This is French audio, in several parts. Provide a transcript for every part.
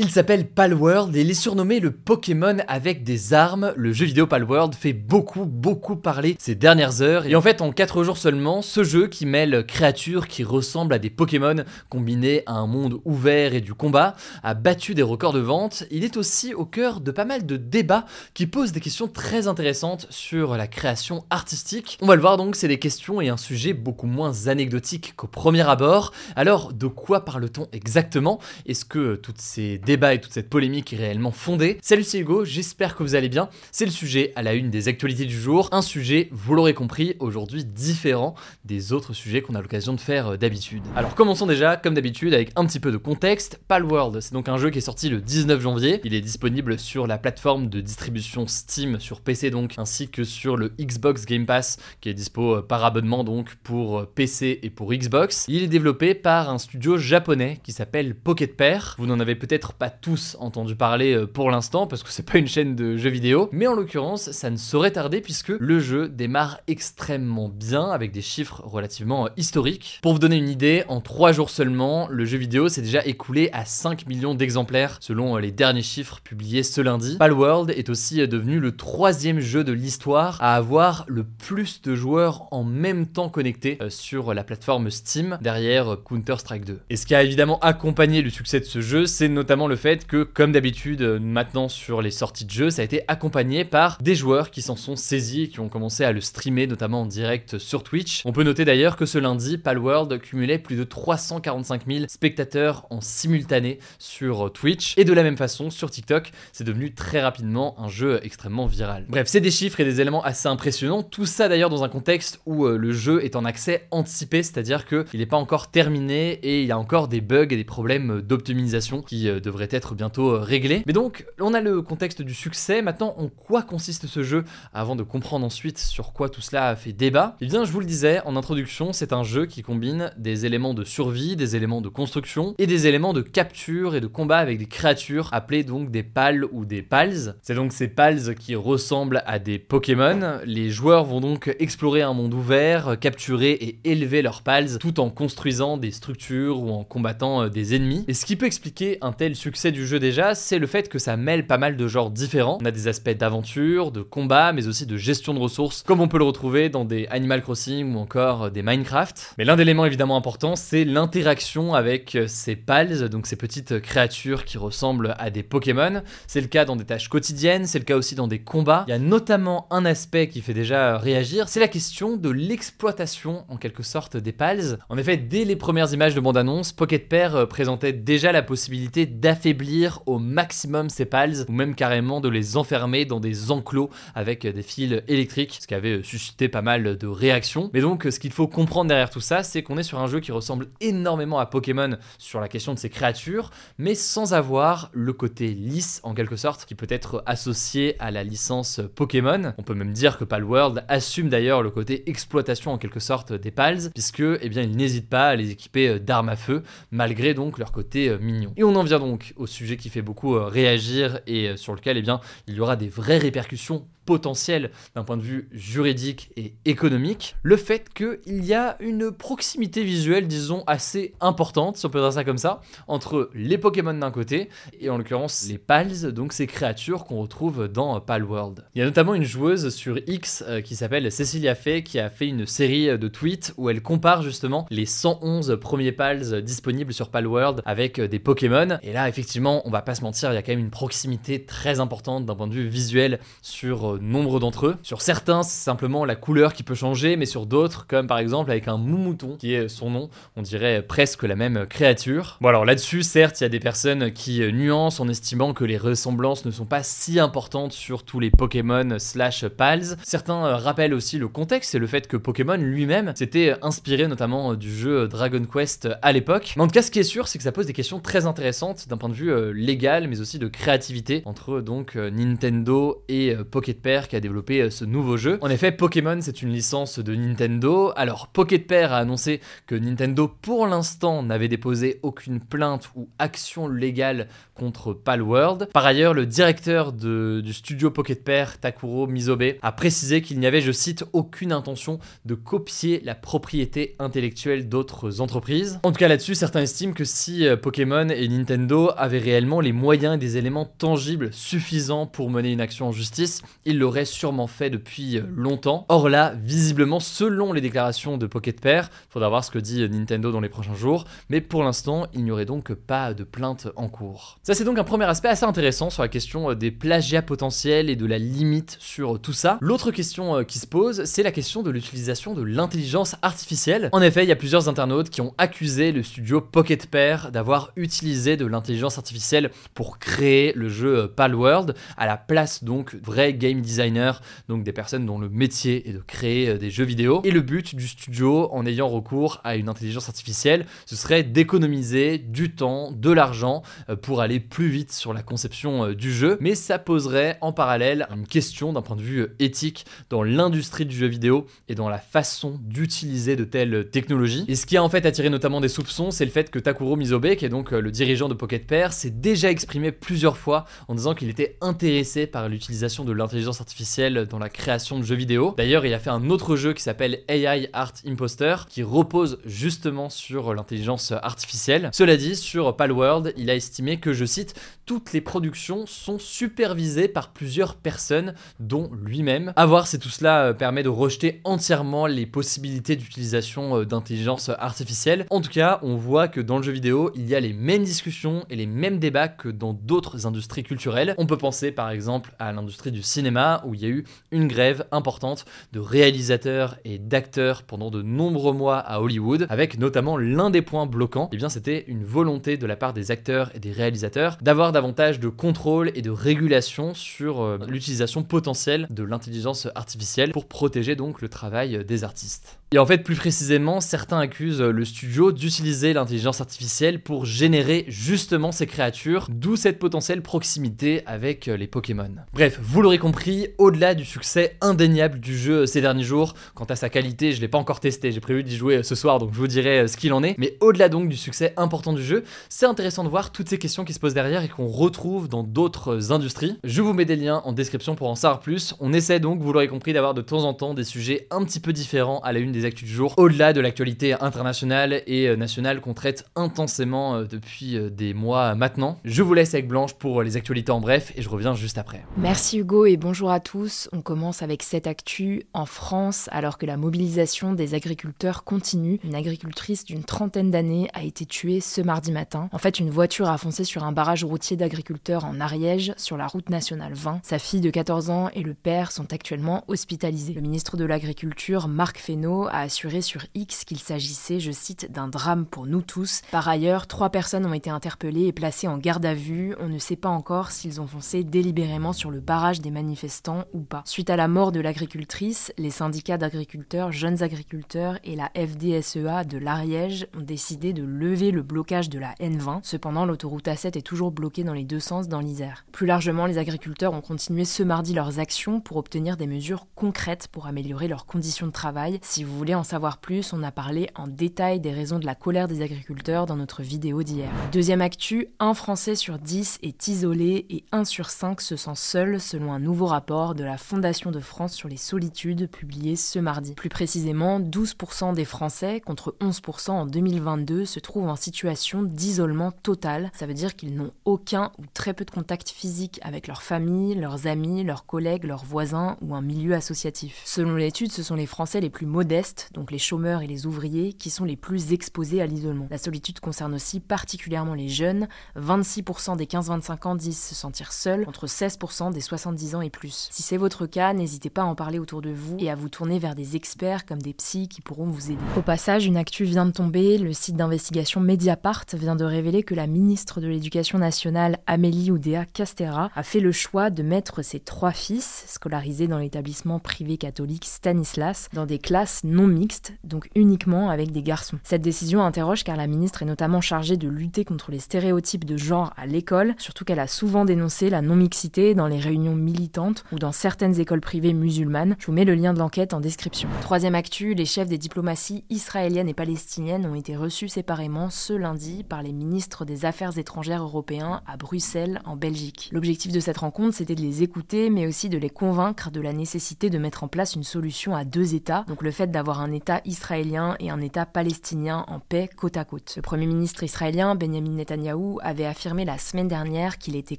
Il s'appelle Palworld et il est surnommé le Pokémon avec des armes. Le jeu vidéo Palworld fait beaucoup, beaucoup parler ces dernières heures. Et en fait, en 4 jours seulement, ce jeu qui mêle créatures qui ressemblent à des Pokémon combinés à un monde ouvert et du combat a battu des records de vente. Il est aussi au cœur de pas mal de débats qui posent des questions très intéressantes sur la création artistique. On va le voir donc, c'est des questions et un sujet beaucoup moins anecdotique qu'au premier abord. Alors, de quoi parle-t-on exactement? Est-ce que toutes ces débat et toute cette polémique est réellement fondée. Salut c'est Hugo, j'espère que vous allez bien. C'est le sujet à la une des actualités du jour. Un sujet, vous l'aurez compris, aujourd'hui différent des autres sujets qu'on a l'occasion de faire euh, d'habitude. Alors commençons déjà, comme d'habitude, avec un petit peu de contexte. Palworld, c'est donc un jeu qui est sorti le 19 janvier. Il est disponible sur la plateforme de distribution Steam sur PC donc, ainsi que sur le Xbox Game Pass, qui est dispo euh, par abonnement donc pour euh, PC et pour Xbox. Il est développé par un studio japonais qui s'appelle Pocket Pair. Vous n'en avez peut-être pas tous entendu parler euh, pour l'instant parce que c'est pas une chaîne de jeux vidéo, mais en l'occurrence, ça ne saurait tarder puisque le jeu démarre extrêmement bien avec des chiffres relativement euh, historiques. Pour vous donner une idée, en 3 jours seulement, le jeu vidéo s'est déjà écoulé à 5 millions d'exemplaires selon euh, les derniers chiffres publiés ce lundi. Palworld est aussi devenu le troisième jeu de l'histoire à avoir le plus de joueurs en même temps connectés sur la plateforme Steam derrière Counter-Strike 2. Et ce qui a évidemment accompagné le succès de ce jeu, c'est notamment le fait que, comme d'habitude, euh, maintenant sur les sorties de jeux, ça a été accompagné par des joueurs qui s'en sont saisis et qui ont commencé à le streamer, notamment en direct sur Twitch. On peut noter d'ailleurs que ce lundi, Palworld cumulait plus de 345 000 spectateurs en simultané sur euh, Twitch. Et de la même façon, sur TikTok, c'est devenu très rapidement un jeu extrêmement viral. Bref, c'est des chiffres et des éléments assez impressionnants. Tout ça d'ailleurs dans un contexte où euh, le jeu est en accès anticipé, c'est-à-dire qu'il n'est pas encore terminé et il y a encore des bugs et des problèmes d'optimisation qui devraient être bientôt euh, réglé. Mais donc, on a le contexte du succès. Maintenant, en quoi consiste ce jeu? Avant de comprendre ensuite sur quoi tout cela a fait débat, eh bien, je vous le disais en introduction, c'est un jeu qui combine des éléments de survie, des éléments de construction et des éléments de capture et de combat avec des créatures appelées donc des pals ou des pals. C'est donc ces pals qui ressemblent à des Pokémon. Les joueurs vont donc explorer un monde ouvert, capturer et élever leurs pals tout en construisant des structures ou en combattant euh, des ennemis. Et ce qui peut expliquer un tel succès du jeu déjà, c'est le fait que ça mêle pas mal de genres différents. On a des aspects d'aventure, de combat, mais aussi de gestion de ressources, comme on peut le retrouver dans des Animal Crossing ou encore des Minecraft. Mais l'un des éléments évidemment important, c'est l'interaction avec ces pals, donc ces petites créatures qui ressemblent à des Pokémon. C'est le cas dans des tâches quotidiennes, c'est le cas aussi dans des combats. Il y a notamment un aspect qui fait déjà réagir, c'est la question de l'exploitation en quelque sorte des pals. En effet, dès les premières images de bande-annonce, Pocket Pair présentait déjà la possibilité affaiblir au maximum ces pals ou même carrément de les enfermer dans des enclos avec des fils électriques, ce qui avait suscité pas mal de réactions. Mais donc, ce qu'il faut comprendre derrière tout ça, c'est qu'on est sur un jeu qui ressemble énormément à Pokémon sur la question de ces créatures, mais sans avoir le côté lisse en quelque sorte qui peut être associé à la licence Pokémon. On peut même dire que Palworld assume d'ailleurs le côté exploitation en quelque sorte des pals, puisque eh bien, il n'hésite pas à les équiper d'armes à feu, malgré donc leur côté mignon. Et on en vient donc au sujet qui fait beaucoup euh, réagir et euh, sur lequel eh bien, il y aura des vraies répercussions potentiel d'un point de vue juridique et économique, le fait qu'il y a une proximité visuelle, disons, assez importante, si on peut dire ça comme ça, entre les Pokémon d'un côté et en l'occurrence les Pals, donc ces créatures qu'on retrouve dans Palworld. Il y a notamment une joueuse sur X euh, qui s'appelle Cecilia Fay qui a fait une série de tweets où elle compare justement les 111 premiers Pals disponibles sur Palworld avec des Pokémon. Et là, effectivement, on va pas se mentir, il y a quand même une proximité très importante d'un point de vue visuel sur pour nombre d'entre eux. Sur certains, c'est simplement la couleur qui peut changer, mais sur d'autres, comme par exemple avec un moumouton, qui est son nom, on dirait presque la même créature. Bon alors là-dessus, certes, il y a des personnes qui nuancent en estimant que les ressemblances ne sont pas si importantes sur tous les Pokémon slash Pals. Certains rappellent aussi le contexte et le fait que Pokémon lui-même s'était inspiré notamment du jeu Dragon Quest à l'époque. Mais en tout cas, ce qui est sûr, c'est que ça pose des questions très intéressantes d'un point de vue euh, légal, mais aussi de créativité entre donc euh, Nintendo et euh, Pocket Qui a développé ce nouveau jeu. En effet, Pokémon, c'est une licence de Nintendo. Alors, Pocket Pair a annoncé que Nintendo, pour l'instant, n'avait déposé aucune plainte ou action légale contre Palworld. Par ailleurs, le directeur du studio Pocket Pair, Takuro Mizobe, a précisé qu'il n'y avait, je cite, aucune intention de copier la propriété intellectuelle d'autres entreprises. En tout cas, là-dessus, certains estiment que si euh, Pokémon et Nintendo avaient réellement les moyens et des éléments tangibles suffisants pour mener une action en justice, ils l'auraient sûrement fait depuis euh, longtemps. Or là, visiblement, selon les déclarations de Pocket Pair, faudra voir ce que dit Nintendo dans les prochains jours, mais pour l'instant, il n'y aurait donc pas de plainte en cours. Ça, c'est donc un premier aspect assez intéressant sur la question euh, des plagiats potentiels et de la limite sur tout ça. L'autre question qui se pose, c'est la question de l'utilisation de l'intelligence artificielle. En effet, il y a plusieurs internautes qui ont accusé le studio Pocket Pair d'avoir utilisé de l'intelligence artificielle pour créer le jeu euh, Palworld, à la place donc vrais game designers, donc des personnes dont le métier est de créer euh, des jeux vidéo. Et le but du studio, en ayant recours à une intelligence artificielle, ce serait d'économiser du temps, de l'argent, euh, pour aller plus vite sur la conception du jeu. Mais ça poserait en parallèle une question d'un point de vue éthique dans l'industrie du jeu vidéo et dans la façon d'utiliser de telles technologies. Et ce qui a en fait attiré notamment des soupçons, c'est le fait que Takuro Mizobe, qui est donc euh, le dirigeant de Pocket Pair, s'est déjà exprimé plusieurs fois en disant qu'il était intéressé par l'utilisation de l'intelligence artificielle dans la création de jeux vidéo. D'ailleurs, il a fait un autre jeu qui s'appelle AI Art Imposter, qui repose justement sur l'intelligence artificielle. Cela dit, sur Palworld, il a estimé que, je cite, toutes les productions sont supervisées par plusieurs personnes, dont lui-même. A voir si tout cela euh, permet de rejeter entièrement les possibilités d'utilisation euh, d'intelligence artificielle. En tout cas, on voit que dans le jeu vidéo, il y a les mêmes discussions et les mêmes débats que dans d'autres industries culturelles. On peut penser par exemple à l'industrie du cinéma, où il y a eu une grève importante de réalisateurs et d'acteurs pendant de nombreux mois à Hollywood, avec notamment l'un des points bloquants, et eh bien c'était une volonté de la part des acteurs et des réalisateurs d'avoir davantage de contrôle et de régulation sur euh, l'utilisation potentielle de l'intelligence artificielle pour protéger donc le travail des artistes. Et en fait, plus précisément, certains accusent le studio d'utiliser l'intelligence artificielle pour générer justement ces créatures, d'où cette potentielle proximité avec les Pokémon. Bref, vous l'aurez compris, au-delà du succès indéniable du jeu ces derniers jours, quant à sa qualité, je l'ai pas encore testé, j'ai prévu d'y jouer ce soir, donc je vous dirai ce qu'il en est, mais au-delà donc du succès important du jeu, c'est intéressant de voir toutes ces questions qui se posent derrière et qu'on retrouve dans d'autres industries. Je vous mets des liens en description pour en savoir plus. On essaie donc, vous l'aurez compris, d'avoir de temps en temps des sujets un petit peu différents à la une des actus du jour, au-delà de l'actualité internationale et euh, nationale qu'on traite intensément euh, depuis euh, des mois maintenant. Je vous laisse avec Blanche pour les actualités en bref et je reviens juste après. Merci Hugo et bonjour à tous. On commence avec cette actu en France alors que la mobilisation des agriculteurs continue. Une agricultrice d'une trentaine d'années a été tuée ce mardi matin. En fait, une voiture a foncé sur un barrage routier d'agriculteurs en Ariège sur la route nationale 20. Sa fille de 14 ans et le père sont actuellement hospitalisés. Le ministre de l'Agriculture, Marc Fesneau, a assuré sur X qu'il s'agissait, je cite, d'un drame pour nous tous. Par ailleurs, trois personnes ont été interpellées et placées en garde à vue. On ne sait pas encore s'ils ont foncé délibérément sur le barrage des manifestants ou pas. Suite à la mort de l'agricultrice, les syndicats d'agriculteurs, jeunes agriculteurs et la FDSEA de l'Ariège ont décidé de lever le blocage de la N20. Cependant, l'autoroute A7 est toujours bloquée dans les deux sens dans l'Isère. Plus largement, les agriculteurs ont continué ce mardi leurs actions pour obtenir des mesures concrètes pour améliorer leurs conditions de travail. Si vous voulez en savoir plus, on a parlé en détail des raisons de la colère des agriculteurs dans notre vidéo d'hier. Deuxième actu, un Français sur 10 est isolé et 1 sur 5 se sent seul selon un nouveau rapport de la Fondation de France sur les solitudes publié ce mardi. Plus précisément, 12% des Français, contre 11% en 2022, se trouvent en situation d'isolement total. Ça veut dire qu'ils n'ont aucun ou très peu de contact physique avec leur famille, leurs amis, leurs collègues, leurs voisins ou un milieu associatif. Selon l'étude, ce sont les Français les plus modestes donc les chômeurs et les ouvriers, qui sont les plus exposés à l'isolement. La solitude concerne aussi particulièrement les jeunes. 26% des 15-25 ans disent se sentir seuls, contre 16% des 70 ans et plus. Si c'est votre cas, n'hésitez pas à en parler autour de vous et à vous tourner vers des experts comme des psys qui pourront vous aider. Au passage, une actu vient de tomber. Le site d'investigation Mediapart vient de révéler que la ministre de l'Éducation nationale, Amélie Oudéa Castera, a fait le choix de mettre ses trois fils, scolarisés dans l'établissement privé catholique Stanislas, dans des classes non mixtes, donc uniquement avec des garçons. Cette décision interroge car la ministre est notamment chargée de lutter contre les stéréotypes de genre à l'école, surtout qu'elle a souvent dénoncé la non-mixité dans les réunions militantes ou dans certaines écoles privées musulmanes. Je vous mets le lien de l'enquête en description. Troisième actu, les chefs des diplomaties israéliennes et palestiniennes ont été reçus séparément ce lundi par les ministres des Affaires étrangères européens à Bruxelles, en Belgique. L'objectif de cette rencontre, c'était de les écouter, mais aussi de les convaincre de la nécessité de mettre en place une solution à deux États, donc le fait d'avoir un État israélien et un État palestinien en paix côte à côte. Le Premier ministre israélien, Benjamin Netanyahou, avait affirmé la semaine dernière qu'il était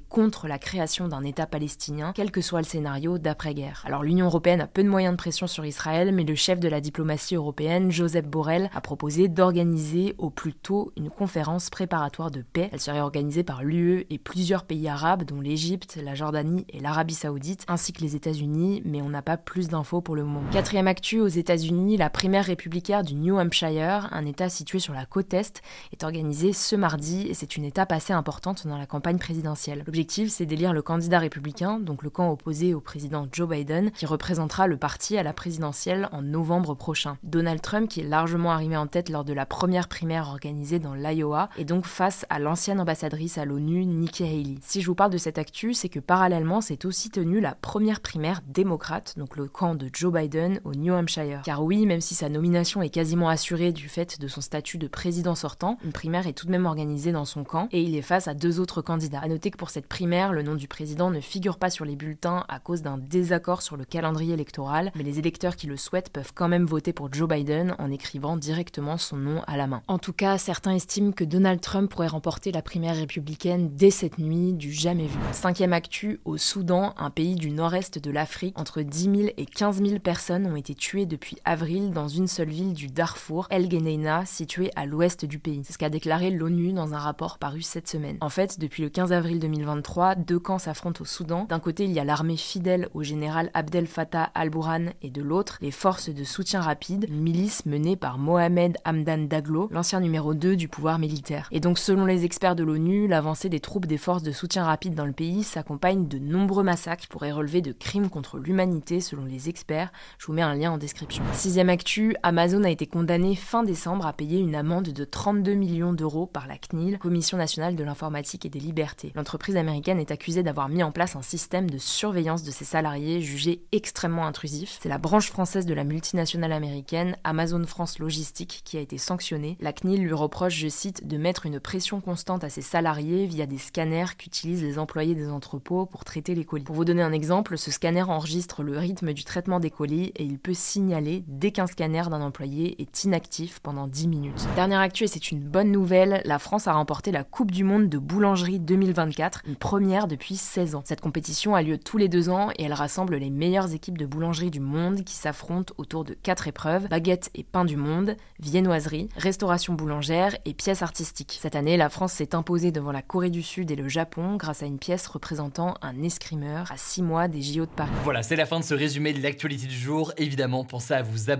contre la création d'un État palestinien, quel que soit le scénario d'après-guerre. Alors l'Union européenne a peu de moyens de pression sur Israël, mais le chef de la diplomatie européenne, Joseph Borrell, a proposé d'organiser au plus tôt une conférence préparatoire de paix. Elle serait organisée par l'UE et plusieurs pays arabes, dont l'Égypte, la Jordanie et l'Arabie saoudite, ainsi que les États-Unis, mais on n'a pas plus d'infos pour le moment. Quatrième actu, aux États-Unis, la primaire républicaine du New Hampshire, un État situé sur la côte Est, est organisée ce mardi et c'est une étape assez importante dans la campagne présidentielle. L'objectif, c'est d'élire le candidat républicain, donc le camp opposé au président Joe Biden, qui représentera le parti à la présidentielle en novembre prochain. Donald Trump, qui est largement arrivé en tête lors de la première primaire organisée dans l'Iowa, est donc face à l'ancienne ambassadrice à l'ONU, Nikki Haley. Si je vous parle de cette actu, c'est que parallèlement s'est aussi tenue la première primaire démocrate, donc le camp de Joe Biden au New Hampshire. Car oui, même si sa nomination est quasiment assurée du fait de son statut de président sortant, une primaire est tout de même organisée dans son camp et il est face à deux autres candidats. A noter que pour cette primaire, le nom du président ne figure pas sur les bulletins à cause d'un désaccord sur le calendrier électoral, mais les électeurs qui le souhaitent peuvent quand même voter pour Joe Biden en écrivant directement son nom à la main. En tout cas, certains estiment que Donald Trump pourrait remporter la primaire républicaine dès cette nuit du jamais vu. Cinquième actu, au Soudan, un pays du nord-est de l'Afrique, entre 10 000 et 15 000 personnes ont été tuées depuis avril dans une seule ville du Darfour, El Geneina, située à l'ouest du pays. C'est ce qu'a déclaré l'ONU dans un rapport paru cette semaine. En fait, depuis le 15 avril 2023, deux camps s'affrontent au Soudan. D'un côté, il y a l'armée fidèle au général Abdel Fattah al-Burhan et de l'autre, les forces de soutien rapide, une milice menée par Mohamed Hamdan Daglo, l'ancien numéro 2 du pouvoir militaire. Et donc, selon les experts de l'ONU, l'avancée des troupes des forces de soutien rapide dans le pays s'accompagne de nombreux massacres qui pourraient relever de crimes contre l'humanité selon les experts. Je vous mets un lien en description. Actu, Amazon a été condamné fin décembre à payer une amende de 32 millions d'euros par la CNIL, Commission nationale de l'informatique et des libertés. L'entreprise américaine est accusée d'avoir mis en place un système de surveillance de ses salariés jugé extrêmement intrusif. C'est la branche française de la multinationale américaine Amazon France Logistique qui a été sanctionnée. La CNIL lui reproche, je cite, de mettre une pression constante à ses salariés via des scanners qu'utilisent les employés des entrepôts pour traiter les colis. Pour vous donner un exemple, ce scanner enregistre le rythme du traitement des colis et il peut signaler dès qu'un scanner d'un employé est inactif pendant 10 minutes. Dernière actu et c'est une bonne nouvelle, la France a remporté la Coupe du Monde de boulangerie 2024, une première depuis 16 ans. Cette compétition a lieu tous les deux ans et elle rassemble les meilleures équipes de boulangerie du monde qui s'affrontent autour de quatre épreuves baguette et pain du monde, viennoiserie, restauration boulangère et pièces artistiques. Cette année, la France s'est imposée devant la Corée du Sud et le Japon grâce à une pièce représentant un escrimeur à 6 mois des JO de Paris. Voilà, c'est la fin de ce résumé de l'actualité du jour. Évidemment, pensez à vous abonner